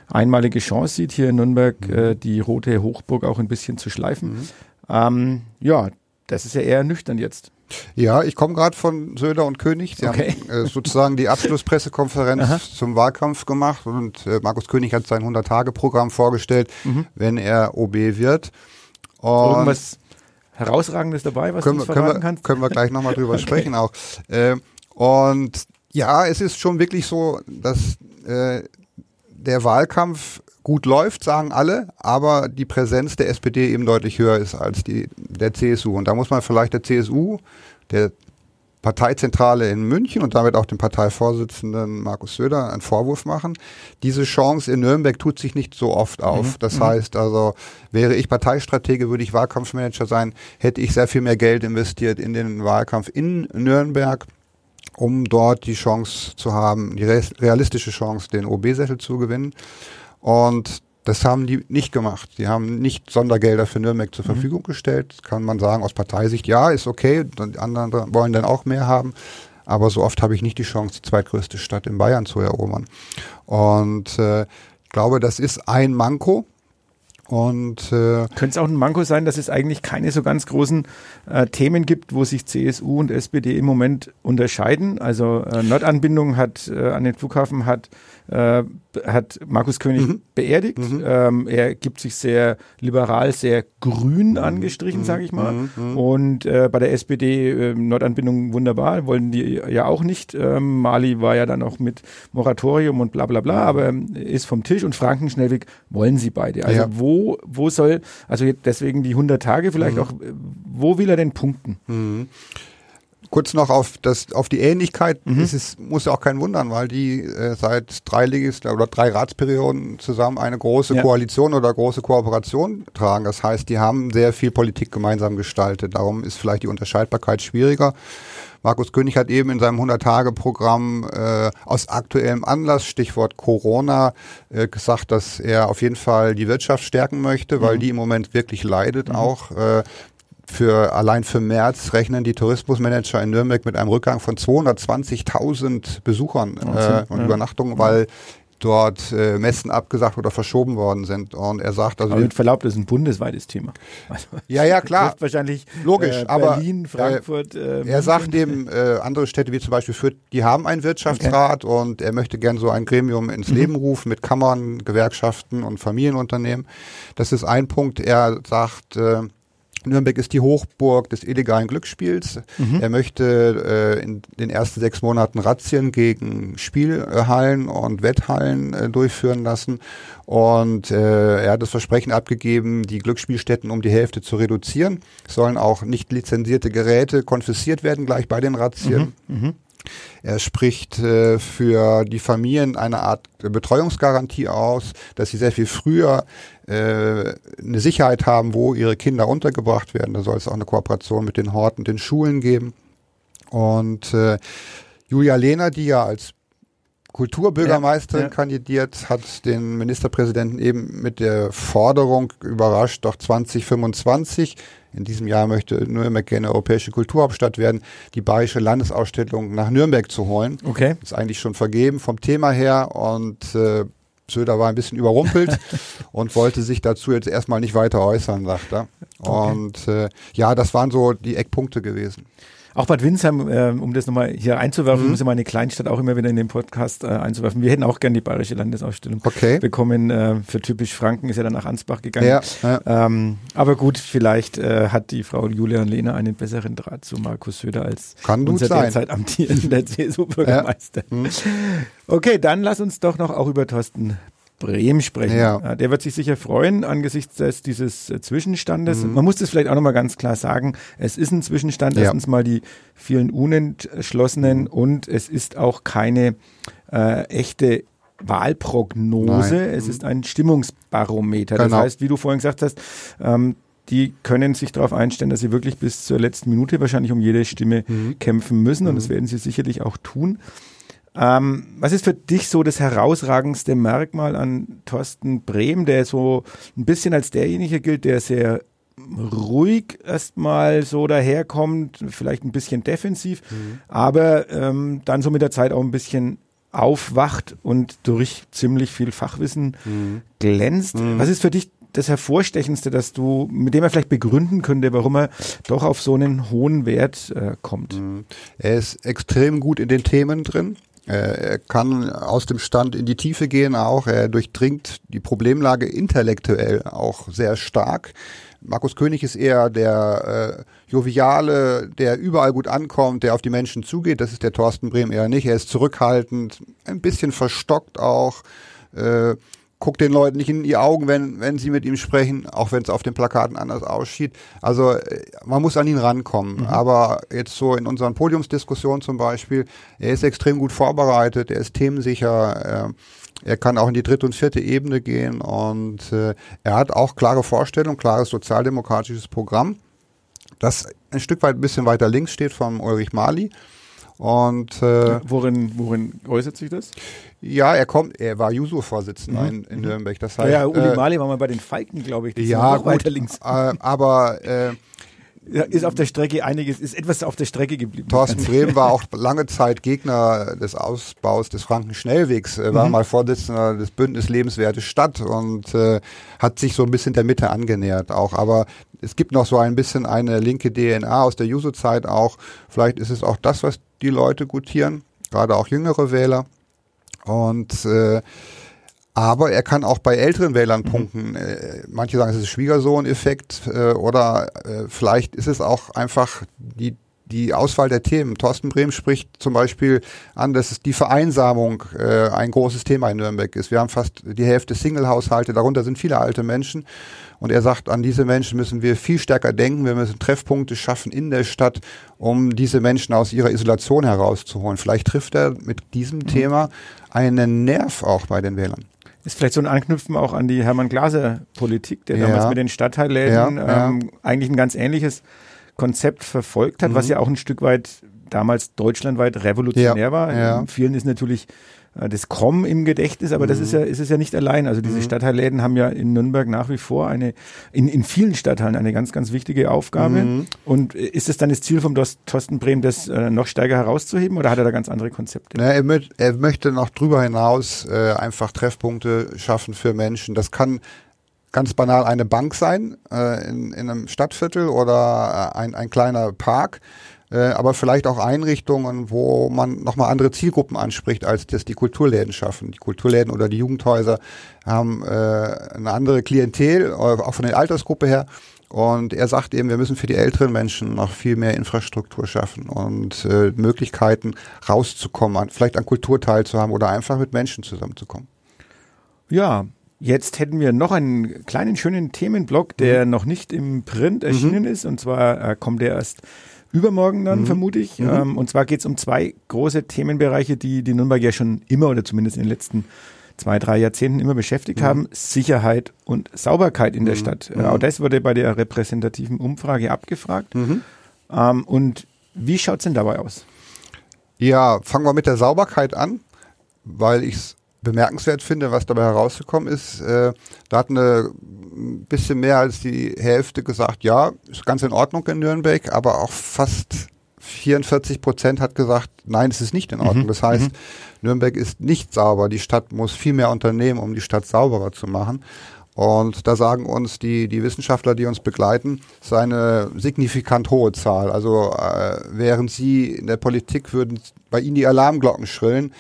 einmalige Chance sieht, hier in Nürnberg mhm. äh, die rote Hochburg auch ein bisschen zu schleifen. Mhm. Ähm, ja, das ist ja eher nüchtern jetzt. Ja, ich komme gerade von Söder und König. Sie okay. haben äh, sozusagen die Abschlusspressekonferenz zum Wahlkampf gemacht und äh, Markus König hat sein 100-Tage-Programm vorgestellt, mhm. wenn er OB wird. Und Irgendwas Herausragendes dabei, was können, du uns verraten können wir, kannst? Können wir gleich nochmal drüber okay. sprechen auch. Äh, und ja, es ist schon wirklich so, dass äh, der Wahlkampf gut läuft, sagen alle, aber die Präsenz der SPD eben deutlich höher ist als die der CSU. Und da muss man vielleicht der CSU, der Parteizentrale in München und damit auch dem Parteivorsitzenden Markus Söder einen Vorwurf machen. Diese Chance in Nürnberg tut sich nicht so oft auf. Mhm. Das mhm. heißt also, wäre ich Parteistratege, würde ich Wahlkampfmanager sein, hätte ich sehr viel mehr Geld investiert in den Wahlkampf in Nürnberg um dort die Chance zu haben, die realistische Chance, den OB-Sessel zu gewinnen. Und das haben die nicht gemacht. Die haben nicht Sondergelder für Nürnberg zur mhm. Verfügung gestellt. Kann man sagen, aus Parteisicht, ja, ist okay. Die anderen wollen dann auch mehr haben. Aber so oft habe ich nicht die Chance, die zweitgrößte Stadt in Bayern zu erobern. Und äh, ich glaube, das ist ein Manko. Und äh, könnte es auch ein Manko sein, dass es eigentlich keine so ganz großen äh, Themen gibt, wo sich CSU und SPD im Moment unterscheiden. Also äh, Nordanbindung hat äh, an den Flughafen hat äh, hat Markus König mhm. beerdigt. Mhm. Ähm, er gibt sich sehr liberal, sehr grün mhm. angestrichen, mhm. sage ich mal. Mhm. Mhm. Und äh, bei der SPD äh, Nordanbindung wunderbar, wollen die ja auch nicht. Ähm, Mali war ja dann auch mit Moratorium und bla bla bla, aber ähm, ist vom Tisch und Franken-Schnellweg wollen sie beide. Also ja. wo, wo soll, also deswegen die 100 Tage vielleicht auch, wo will er denn punkten? Kurz noch auf das auf die Ähnlichkeit. Mhm. Es ist, muss ja auch kein wundern, weil die äh, seit drei Ligist oder drei Ratsperioden zusammen eine große ja. Koalition oder große Kooperation tragen. Das heißt, die haben sehr viel Politik gemeinsam gestaltet. Darum ist vielleicht die Unterscheidbarkeit schwieriger. Markus König hat eben in seinem 100-Tage-Programm äh, aus aktuellem Anlass, Stichwort Corona, äh, gesagt, dass er auf jeden Fall die Wirtschaft stärken möchte, weil mhm. die im Moment wirklich leidet mhm. auch. Äh, für allein für März rechnen die Tourismusmanager in Nürnberg mit einem Rückgang von 220.000 Besuchern äh, und ja. Übernachtungen, weil dort äh, Messen abgesagt oder verschoben worden sind. Und er sagt also. Aber mit Verlaub, das ist ein bundesweites Thema. Also, ja, ja, klar. wahrscheinlich logisch, äh, aber Berlin, Frankfurt. Äh, er sagt eben, äh, andere Städte wie zum Beispiel Fürth, die haben einen Wirtschaftsrat okay. und er möchte gern so ein Gremium ins mhm. Leben rufen mit Kammern, Gewerkschaften und Familienunternehmen. Das ist ein Punkt. Er sagt, äh, Nürnberg ist die Hochburg des illegalen Glücksspiels. Mhm. Er möchte äh, in den ersten sechs Monaten Razzien gegen Spielhallen und Wetthallen äh, durchführen lassen. Und äh, er hat das Versprechen abgegeben, die Glücksspielstätten um die Hälfte zu reduzieren. Es sollen auch nicht lizenzierte Geräte konfisziert werden, gleich bei den Razzien. Mhm. Mhm. Er spricht äh, für die Familien eine Art Betreuungsgarantie aus, dass sie sehr viel früher äh, eine Sicherheit haben, wo ihre Kinder untergebracht werden. Da soll es auch eine Kooperation mit den Horten, den Schulen geben. Und äh, Julia Lehner, die ja als Kulturbürgermeisterin ja, ja. kandidiert, hat den Ministerpräsidenten eben mit der Forderung überrascht, doch 2025 in diesem Jahr möchte Nürnberg gerne europäische Kulturhauptstadt werden, die Bayerische Landesausstellung nach Nürnberg zu holen. Okay. Ist eigentlich schon vergeben vom Thema her und äh, Söder war ein bisschen überrumpelt und wollte sich dazu jetzt erstmal nicht weiter äußern, sagt er. Okay. Und äh, ja, das waren so die Eckpunkte gewesen. Auch Bad Windsheim, äh, um das nochmal hier einzuwerfen, mhm. muss ich meine Kleinstadt auch immer wieder in den Podcast äh, einzuwerfen. Wir hätten auch gerne die Bayerische Landesausstellung okay. bekommen. Äh, für typisch Franken ist ja dann nach Ansbach gegangen. Ja, ja. Ähm, aber gut, vielleicht äh, hat die Frau Julian Lehner einen besseren Draht zu Markus Söder als Kann unser sein. derzeit amtierender CSU-Bürgermeister. Ja. Mhm. Okay, dann lass uns doch noch auch über Thorsten Bremen sprechen. Ja. Der wird sich sicher freuen angesichts des, dieses Zwischenstandes. Mhm. Man muss das vielleicht auch nochmal ganz klar sagen. Es ist ein Zwischenstand. Ja. Erstens mal die vielen Unentschlossenen mhm. und es ist auch keine äh, echte Wahlprognose. Nein. Es mhm. ist ein Stimmungsbarometer. Genau. Das heißt, wie du vorhin gesagt hast, ähm, die können sich darauf einstellen, dass sie wirklich bis zur letzten Minute wahrscheinlich um jede Stimme mhm. kämpfen müssen und das mhm. werden sie sicherlich auch tun. Ähm, was ist für dich so das herausragendste Merkmal an Thorsten Brehm, der so ein bisschen als derjenige gilt, der sehr ruhig erstmal so daherkommt, vielleicht ein bisschen defensiv, mhm. aber ähm, dann so mit der Zeit auch ein bisschen aufwacht und durch ziemlich viel Fachwissen mhm. glänzt. Mhm. Was ist für dich das Hervorstechendste, dass du, mit dem er vielleicht begründen könnte, warum er doch auf so einen hohen Wert äh, kommt? Mhm. Er ist extrem gut in den Themen drin. Er kann aus dem Stand in die Tiefe gehen auch. Er durchdringt die Problemlage intellektuell auch sehr stark. Markus König ist eher der äh, Joviale, der überall gut ankommt, der auf die Menschen zugeht. Das ist der Thorsten Brehm eher nicht. Er ist zurückhaltend, ein bisschen verstockt auch. Äh, guckt den Leuten nicht in die Augen, wenn, wenn sie mit ihm sprechen, auch wenn es auf den Plakaten anders aussieht. Also äh, man muss an ihn rankommen. Mhm. Aber jetzt so in unseren Podiumsdiskussionen zum Beispiel, er ist extrem gut vorbereitet, er ist themensicher, äh, er kann auch in die dritte und vierte Ebene gehen und äh, er hat auch klare Vorstellungen, klares sozialdemokratisches Programm, das ein Stück weit ein bisschen weiter links steht vom Ulrich Mali. Und äh, worin, worin äußert sich das? Ja, er kommt, er war Juso-Vorsitzender mhm. in, in, mhm. Nürnberg. Das heißt, ja, ja, Uli äh, Mali war mal bei den Falken, glaube ich. ja, gut, weiter links. Äh, aber äh, ja, ist auf der Strecke einiges, ist etwas auf der Strecke geblieben. Thorsten Brehm war auch lange Zeit Gegner des Ausbaus des Frankenschnellwegs, äh, war mhm. mal Vorsitzender des Bündnis Lebenswerte Stadt und äh, hat sich so ein bisschen der Mitte angenähert auch. Aber es gibt noch so ein bisschen eine linke DNA aus der Juso-Zeit auch. Vielleicht ist es auch das, was die Leute gutieren, gerade auch jüngere Wähler. Und äh, aber er kann auch bei älteren Wählern mhm. punkten. Äh, manche sagen, es ist Schwiegersohn-Effekt äh, oder äh, vielleicht ist es auch einfach die die Auswahl der Themen. Thorsten Brehm spricht zum Beispiel an, dass die Vereinsamung äh, ein großes Thema in Nürnberg ist. Wir haben fast die Hälfte Single-Haushalte, darunter sind viele alte Menschen. Und er sagt, an diese Menschen müssen wir viel stärker denken. Wir müssen Treffpunkte schaffen in der Stadt, um diese Menschen aus ihrer Isolation herauszuholen. Vielleicht trifft er mit diesem mhm. Thema einen Nerv auch bei den Wählern. Ist vielleicht so ein Anknüpfen auch an die Hermann Glaser Politik, der ja. damals mit den Stadtteilläden ja, ähm, eigentlich ein ganz ähnliches Konzept verfolgt hat, mhm. was ja auch ein Stück weit damals deutschlandweit revolutionär war. Ja. Vielen ist natürlich äh, das Komm im Gedächtnis, aber mhm. das ist ja, ist es ja nicht allein. Also diese mhm. Stadtteilläden haben ja in Nürnberg nach wie vor eine, in, in vielen Stadtteilen eine ganz, ganz wichtige Aufgabe. Mhm. Und ist es dann das Ziel vom Thorsten Brehm, das äh, noch stärker herauszuheben oder hat er da ganz andere Konzepte? Na, er, mö er möchte noch drüber hinaus äh, einfach Treffpunkte schaffen für Menschen. Das kann ganz banal eine Bank sein äh, in, in einem Stadtviertel oder äh, ein, ein kleiner Park äh, aber vielleicht auch Einrichtungen, wo man nochmal andere Zielgruppen anspricht, als das die Kulturläden schaffen. Die Kulturläden oder die Jugendhäuser haben äh, eine andere Klientel, äh, auch von der Altersgruppe her. Und er sagt eben, wir müssen für die älteren Menschen noch viel mehr Infrastruktur schaffen und äh, Möglichkeiten rauszukommen, an, vielleicht an Kultur teilzuhaben oder einfach mit Menschen zusammenzukommen. Ja, Jetzt hätten wir noch einen kleinen schönen Themenblock, der mhm. noch nicht im Print erschienen mhm. ist. Und zwar äh, kommt der erst übermorgen dann, mhm. vermute ich. Mhm. Ähm, und zwar geht es um zwei große Themenbereiche, die die Nürnberg ja schon immer oder zumindest in den letzten zwei, drei Jahrzehnten immer beschäftigt mhm. haben. Sicherheit und Sauberkeit in der mhm. Stadt. Äh, auch das wurde bei der repräsentativen Umfrage abgefragt. Ähm, und wie schaut es denn dabei aus? Ja, fangen wir mit der Sauberkeit an, weil ich es bemerkenswert finde, was dabei herausgekommen ist. Äh, da hat eine bisschen mehr als die Hälfte gesagt, ja, ist ganz in Ordnung in Nürnberg, aber auch fast 44 Prozent hat gesagt, nein, es ist nicht in Ordnung. Mhm. Das heißt, mhm. Nürnberg ist nicht sauber. Die Stadt muss viel mehr unternehmen, um die Stadt sauberer zu machen. Und da sagen uns die, die Wissenschaftler, die uns begleiten, es ist eine signifikant hohe Zahl. Also äh, während sie in der Politik würden bei ihnen die Alarmglocken schrillen,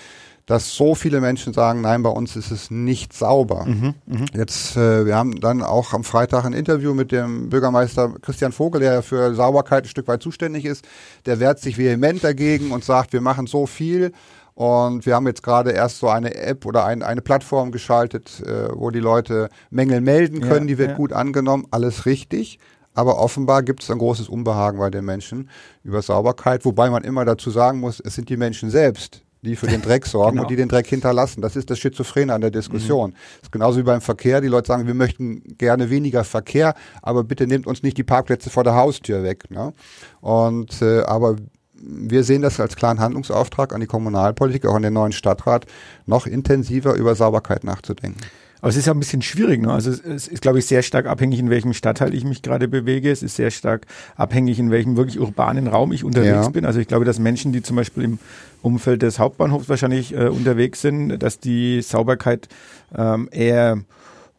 dass so viele Menschen sagen, nein, bei uns ist es nicht sauber. Mhm, mh. Jetzt, äh, wir haben dann auch am Freitag ein Interview mit dem Bürgermeister Christian Vogel, der für Sauberkeit ein Stück weit zuständig ist. Der wehrt sich vehement dagegen und sagt, wir machen so viel. Und wir haben jetzt gerade erst so eine App oder ein, eine Plattform geschaltet, äh, wo die Leute Mängel melden können. Ja, die wird ja. gut angenommen. Alles richtig. Aber offenbar gibt es ein großes Unbehagen bei den Menschen über Sauberkeit, wobei man immer dazu sagen muss, es sind die Menschen selbst, die für den Dreck sorgen genau. und die den Dreck hinterlassen. Das ist das Schizophrene an der Diskussion. Mhm. Das ist genauso wie beim Verkehr. Die Leute sagen, wir möchten gerne weniger Verkehr, aber bitte nehmt uns nicht die Parkplätze vor der Haustür weg. Ne? Und äh, aber wir sehen das als klaren Handlungsauftrag an die Kommunalpolitik, auch an den neuen Stadtrat, noch intensiver über Sauberkeit nachzudenken. Aber es ist ja ein bisschen schwierig. Ne? Also es ist, glaube ich, sehr stark abhängig, in welchem Stadtteil ich mich gerade bewege. Es ist sehr stark abhängig, in welchem wirklich urbanen Raum ich unterwegs ja. bin. Also ich glaube, dass Menschen, die zum Beispiel im Umfeld des Hauptbahnhofs wahrscheinlich äh, unterwegs sind, dass die Sauberkeit ähm, eher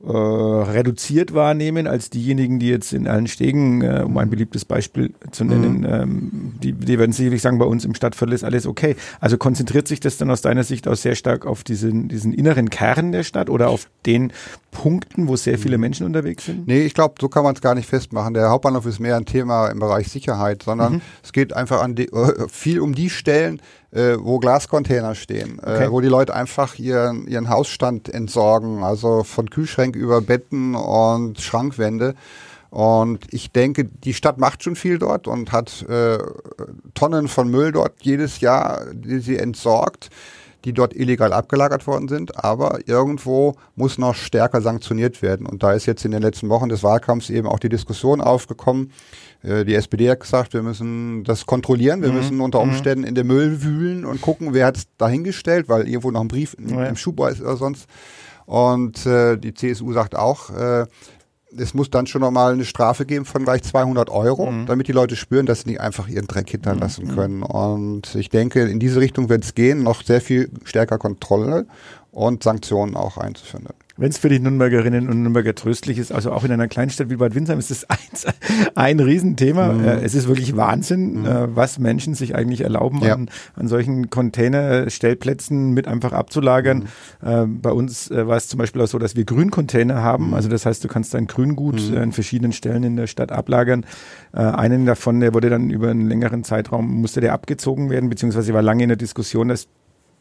äh, reduziert wahrnehmen als diejenigen, die jetzt in allen Stegen, äh, um ein beliebtes Beispiel zu nennen, mhm. ähm, die, die werden sicherlich sagen, bei uns im Stadtviertel ist alles okay. Also konzentriert sich das dann aus deiner Sicht auch sehr stark auf diesen, diesen inneren Kern der Stadt oder auf den Punkten, wo sehr viele Menschen unterwegs sind? Nee, ich glaube, so kann man es gar nicht festmachen. Der Hauptbahnhof ist mehr ein Thema im Bereich Sicherheit, sondern mhm. es geht einfach an die, äh, viel um die Stellen, äh, wo Glascontainer stehen, äh, okay. äh, wo die Leute einfach ihren, ihren Hausstand entsorgen, also von Kühlschränk über Betten und Schrankwände. Und ich denke, die Stadt macht schon viel dort und hat äh, Tonnen von Müll dort jedes Jahr, die sie entsorgt die dort illegal abgelagert worden sind, aber irgendwo muss noch stärker sanktioniert werden. Und da ist jetzt in den letzten Wochen des Wahlkampfs eben auch die Diskussion aufgekommen. Äh, die SPD hat gesagt, wir müssen das kontrollieren, wir mhm. müssen unter mhm. Umständen in den Müll wühlen und gucken, wer hat es dahingestellt, weil irgendwo noch ein Brief im, ja. im Schuhbau ist oder sonst. Und äh, die CSU sagt auch, äh, es muss dann schon nochmal eine Strafe geben von gleich 200 Euro, mhm. damit die Leute spüren, dass sie nicht einfach ihren Dreck hinterlassen mhm. können. Und ich denke, in diese Richtung wird es gehen, noch sehr viel stärker Kontrolle und Sanktionen auch einzuführen. Wenn es für die Nürnbergerinnen und Nürnberger tröstlich ist, also auch in einer Kleinstadt wie Bad Windsheim ist es ein, ein Riesenthema. Mhm. Äh, es ist wirklich Wahnsinn, mhm. Äh, was Menschen sich eigentlich erlauben, ja. an, an solchen Containerstellplätzen mit einfach abzulagern. Mhm. Äh, bei uns war es zum Beispiel auch so, dass wir Grüncontainer haben. Mhm. Also das heißt, du kannst dein Grüngut mhm. an verschiedenen Stellen in der Stadt ablagern. einen davon, der wurde dann über einen längeren Zeitraum, musste der abgezogen werden, beziehungsweise war lange in der Diskussion, dass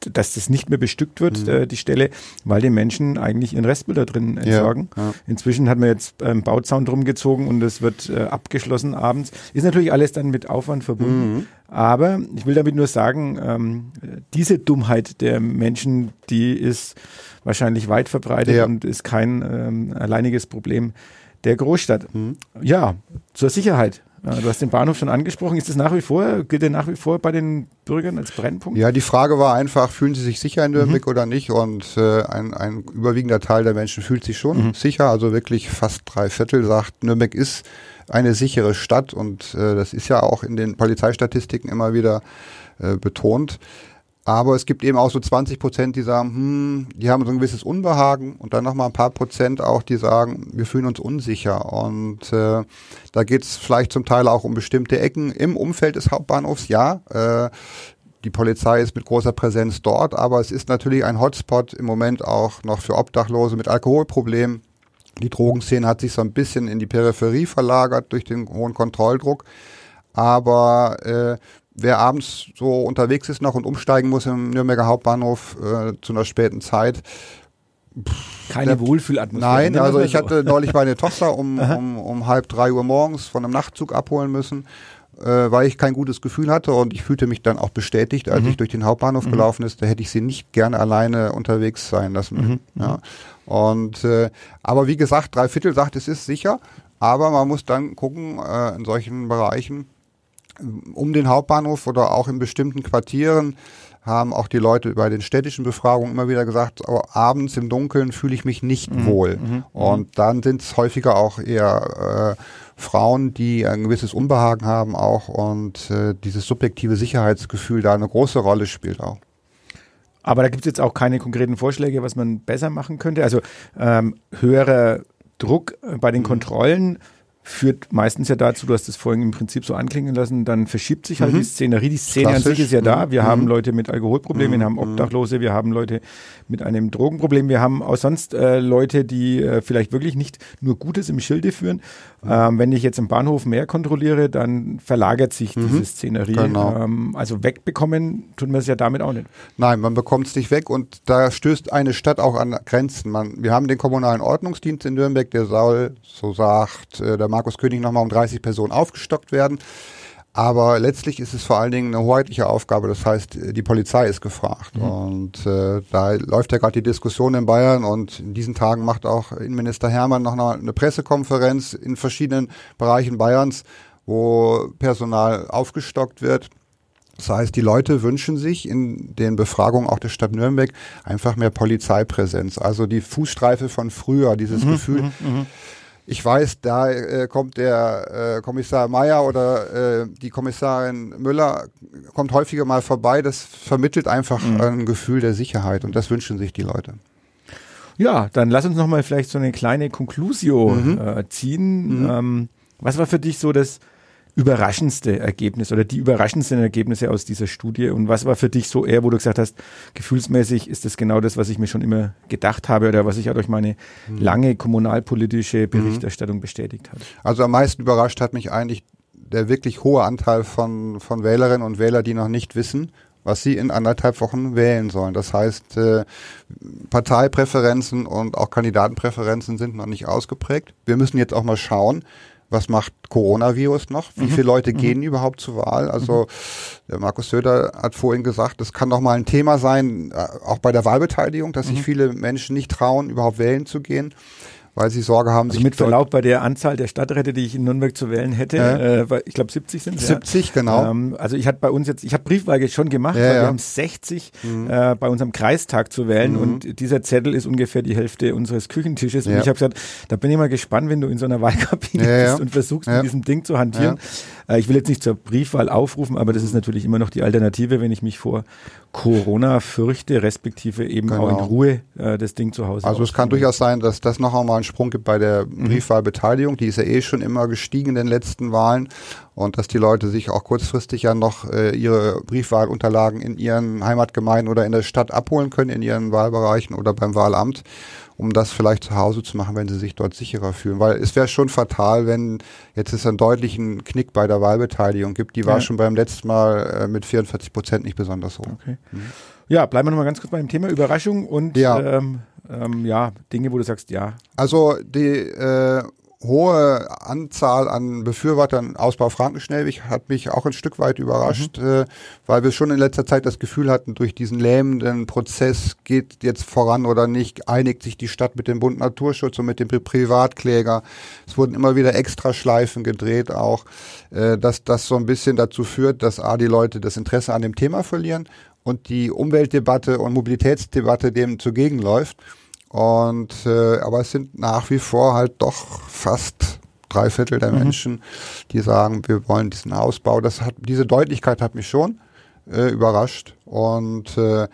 dass das nicht mehr bestückt wird, mhm. äh, die Stelle, weil die Menschen eigentlich ihren Restmüll da drin entsorgen. Ja, ja. Inzwischen hat man jetzt einen Bauzaun drum gezogen und es wird äh, abgeschlossen abends. Ist natürlich alles dann mit Aufwand verbunden. Mhm. Aber ich will damit nur sagen, ähm, diese Dummheit der Menschen, die ist wahrscheinlich weit verbreitet ja. und ist kein ähm, alleiniges Problem der Großstadt. Mhm. Ja, zur Sicherheit Äh, du hast den Bahnhof schon angesprochen. Ist das nach wie vor, gilt der nach wie vor bei den Bürgern als Brennpunkt? Ja, die Frage war einfach, fühlen sie sich sicher in Nürnberg mhm. oder nicht? Und äh, ein, ein überwiegender Teil der Menschen fühlt sich schon mhm. sicher. Also wirklich fast drei Viertel sagt, Nürnberg ist eine sichere Stadt und äh, das ist ja auch in den Polizeistatistiken immer wieder äh, betont. Aber es gibt eben auch so 20 Prozent, die sagen, hm, die haben so ein gewisses Unbehagen und dann nochmal ein paar Prozent auch, die sagen, wir fühlen uns unsicher. Und äh, da geht es vielleicht zum Teil auch um bestimmte Ecken im Umfeld des Hauptbahnhofs, ja. Äh, die Polizei ist mit großer Präsenz dort, aber es ist natürlich ein Hotspot im Moment auch noch für Obdachlose mit Alkoholproblemen. Die Drogenszene hat sich so ein bisschen in die Peripherie verlagert durch den hohen Kontrolldruck. Aber äh, wer abends so unterwegs ist noch und umsteigen muss im Nürnberger Hauptbahnhof äh, zu einer späten Zeit. Pff, Keine Wohlfühlatmosphäre. Nein, ne? also ich hatte neulich meine Tochter um, um, um halb drei Uhr morgens von einem Nachtzug abholen müssen, äh, weil ich kein gutes Gefühl hatte und ich fühlte mich dann auch bestätigt, als mhm. ich durch den Hauptbahnhof mhm. gelaufen ist, da hätte ich sie nicht gerne alleine unterwegs sein lassen. Mhm. Ja. Und äh, aber wie gesagt, drei Viertel sagt, es ist sicher, aber man muss dann gucken äh, in solchen Bereichen um den Hauptbahnhof oder auch in bestimmten Quartieren haben auch die Leute bei den städtischen Befragungen immer wieder gesagt, oh, abends im Dunkeln fühle ich mich nicht mhm. wohl. Mhm. Und dann sind es häufiger auch eher äh, Frauen, die ein gewisses Unbehagen haben auch und äh, dieses subjektive Sicherheitsgefühl da eine große Rolle spielt auch. Aber da gibt es jetzt auch keine konkreten Vorschläge, was man besser machen könnte. Also ähm, höherer Druck bei den mhm. Kontrollen führt meistens ja dazu, du hast es vorhin im Prinzip so anklingen lassen, dann verschiebt sich halt mhm. die Szenerie. Die Szene Klassisch. an sich ist ja da. Wir mhm. haben Leute mit Alkoholproblemen, wir haben mhm. Obdachlose, wir haben Leute mit einem Drogenproblem, wir haben auch sonst äh, Leute, die äh, vielleicht wirklich nicht nur Gutes im Schilde führen. Ähm, wenn ich jetzt im Bahnhof mehr kontrolliere, dann verlagert sich mhm. diese Szenerie. Genau. Ähm, also wegbekommen tun wir es ja damit auch nicht. Nein, man bekommt es nicht weg und da stößt eine Stadt auch an Grenzen. Man, wir haben den kommunalen Ordnungsdienst in Nürnberg, der soll, so sagt äh, der Markus König nochmal um 30 Personen aufgestockt werden. Aber letztlich ist es vor allen Dingen eine hoheitliche Aufgabe. Das heißt, die Polizei ist gefragt. Mhm. Und äh, da läuft ja gerade die Diskussion in Bayern und in diesen Tagen macht auch Innenminister Hermann noch eine Pressekonferenz in verschiedenen Bereichen Bayerns, wo Personal aufgestockt wird. Das heißt, die Leute wünschen sich in den Befragungen auch der Stadt Nürnberg einfach mehr Polizeipräsenz. Also die Fußstreife von früher, dieses mhm, Gefühl. Mhm, mhm. Ich weiß, da äh, kommt der äh, Kommissar Meyer oder äh, die Kommissarin Müller kommt häufiger mal vorbei. Das vermittelt einfach mhm. ein Gefühl der Sicherheit und das wünschen sich die Leute. Ja, dann lass uns noch mal vielleicht so eine kleine Conclusio mhm. äh, ziehen. Mhm. Ähm, was war für dich so das überraschendste Ergebnis oder die überraschendsten Ergebnisse aus dieser Studie? Und was war für dich so eher, wo du gesagt hast, gefühlsmäßig ist das genau das, was ich mir schon immer gedacht habe oder was ich auch durch meine mhm. lange kommunalpolitische mhm. Berichterstattung bestätigt habe? Also am meisten überrascht hat mich eigentlich der wirklich hohe Anteil von, von Wählerinnen und Wählern, die noch nicht wissen, was sie in anderthalb Wochen wählen sollen. Das heißt, äh, Parteipräferenzen und auch Kandidatenpräferenzen sind noch nicht ausgeprägt. Wir müssen jetzt auch mal schauen, was macht Coronavirus noch? Wie mhm. viele Leute mhm. gehen überhaupt zur Wahl? Also der Markus Söder hat vorhin gesagt, das kann doch mal ein Thema sein, äh, auch bei der Wahlbeteiligung, dass sich mhm. viele Menschen nicht trauen, überhaupt wählen zu gehen weil sie Sorge haben. Also mit Verlaub bei der Anzahl der Stadträte, die ich in Nürnberg zu wählen hätte, äh, äh, ich glaube 70 sind es. 70, ja. genau. Ähm, also ich hatte bei uns jetzt, ich habe Briefwahl schon gemacht, ja, weil ja. wir haben 60 mhm. äh, bei unserem Kreistag zu wählen mhm. und dieser Zettel ist ungefähr die Hälfte unseres Küchentisches. Und ich habe gesagt, da bin ich mal gespannt, wenn du in so einer Wahlkabine bist und versuchst mit diesem Ding zu hantieren. Äh, ich will jetzt nicht zur Briefwahl aufrufen, aber das ist natürlich immer noch die Alternative, wenn ich mich vor Corona fürchte, respektive eben genau. auch in Ruhe äh, das Ding zu Hause. Also es kann durchaus sein, dass das noch einmal einen Sprung gibt bei der mhm. Briefwahlbeteiligung. Die ist ja eh schon immer gestiegen in den letzten Wahlen und dass die Leute sich auch kurzfristig ja noch äh, ihre Briefwahlunterlagen in ihren Heimatgemeinden oder in der Stadt abholen können, in ihren Wahlbereichen oder beim Wahlamt um das vielleicht zu Hause zu machen, wenn sie sich dort sicherer fühlen. Weil es wäre schon fatal, wenn jetzt es einen deutlichen Knick bei der Wahlbeteiligung gibt. Die war ja. schon beim letzten Mal äh, mit 44 Prozent nicht besonders hoch. Okay. Mhm. Ja, bleiben wir nochmal ganz kurz bei dem Thema Überraschung und ja. Ähm, ähm, ja, Dinge, wo du sagst, ja. Also die äh, hohe Anzahl an Befürwortern Ausbau Frankenschnellweg hat mich auch ein Stück weit überrascht, mhm. äh, weil wir schon in letzter Zeit das Gefühl hatten, durch diesen lähmenden Prozess geht jetzt voran oder nicht, einigt sich die Stadt mit dem Bund Naturschutz und mit dem Privatkläger. Es wurden immer wieder Extraschleifen gedreht auch, äh, dass das so ein bisschen dazu führt, dass A, die Leute das Interesse an dem Thema verlieren und die Umweltdebatte und Mobilitätsdebatte dem zugegenläuft. Und äh, aber es sind nach wie vor halt doch fast drei Viertel der mhm. Menschen, die sagen, wir wollen diesen Ausbau. Das hat diese Deutlichkeit hat mich schon äh, überrascht und äh,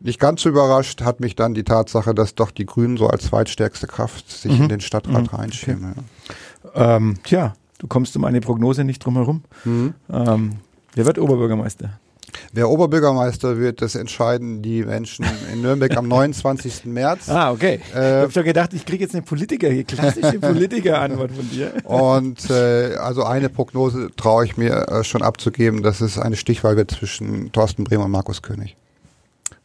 nicht ganz so überrascht hat mich dann die Tatsache, dass doch die Grünen so als zweitstärkste Kraft sich mhm. in den Stadtrat mhm. reinschieben. Okay. Ähm, tja, du kommst um eine Prognose nicht drum herum. Mhm. Ähm, wer wird Oberbürgermeister? Wer Oberbürgermeister wird, das entscheiden die Menschen in Nürnberg am 29. März. Ah, okay. Äh, ich habe schon gedacht, ich kriege jetzt eine Politiker, eine klassische Politiker-Antwort von dir. Und äh, also eine Prognose traue ich mir äh, schon abzugeben, dass es eine Stichwahl wird zwischen Thorsten Bremer und Markus König.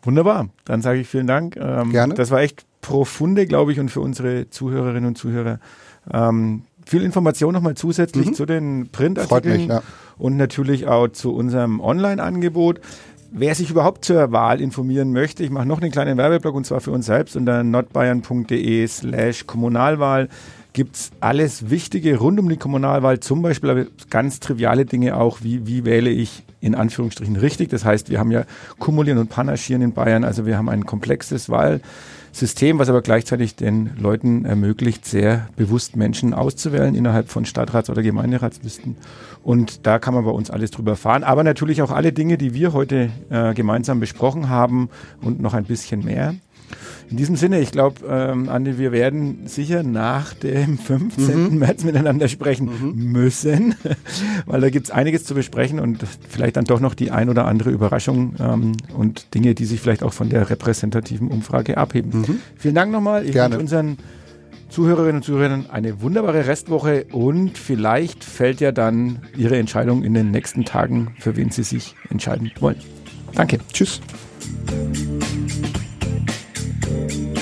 Wunderbar. Dann sage ich vielen Dank. Ähm, Gerne. Das war echt profunde, glaube ich, und für unsere Zuhörerinnen und Zuhörer ähm, viel Information nochmal zusätzlich mhm. zu den Printartikeln. Mich, ja und natürlich auch zu unserem Online-Angebot. Wer sich überhaupt zur Wahl informieren möchte, ich mache noch einen kleinen Werbeblock und zwar für uns selbst unter nordbayern.de slash Kommunalwahl gibt es alles Wichtige rund um die Kommunalwahl, zum Beispiel ganz triviale Dinge auch, wie, wie wähle ich in Anführungsstrichen richtig. Das heißt, wir haben ja Kumulieren und Panaschieren in Bayern, also wir haben ein komplexes Wahl. System, was aber gleichzeitig den Leuten ermöglicht, sehr bewusst Menschen auszuwählen innerhalb von Stadtrats- oder Gemeinderatslisten. Und da kann man bei uns alles drüber fahren. Aber natürlich auch alle Dinge, die wir heute äh, gemeinsam besprochen haben und noch ein bisschen mehr. In diesem Sinne, ich glaube, ähm, Andi, wir werden sicher nach dem 15. Mhm. März miteinander sprechen mhm. müssen, weil da gibt es einiges zu besprechen und vielleicht dann doch noch die ein oder andere Überraschung ähm, und Dinge, die sich vielleicht auch von der repräsentativen Umfrage abheben. Mhm. Vielen Dank nochmal. Ich Gerne. unseren Zuhörerinnen und Zuhörern eine wunderbare Restwoche und vielleicht fällt ja dann Ihre Entscheidung in den nächsten Tagen, für wen Sie sich entscheiden wollen. Danke. Tschüss.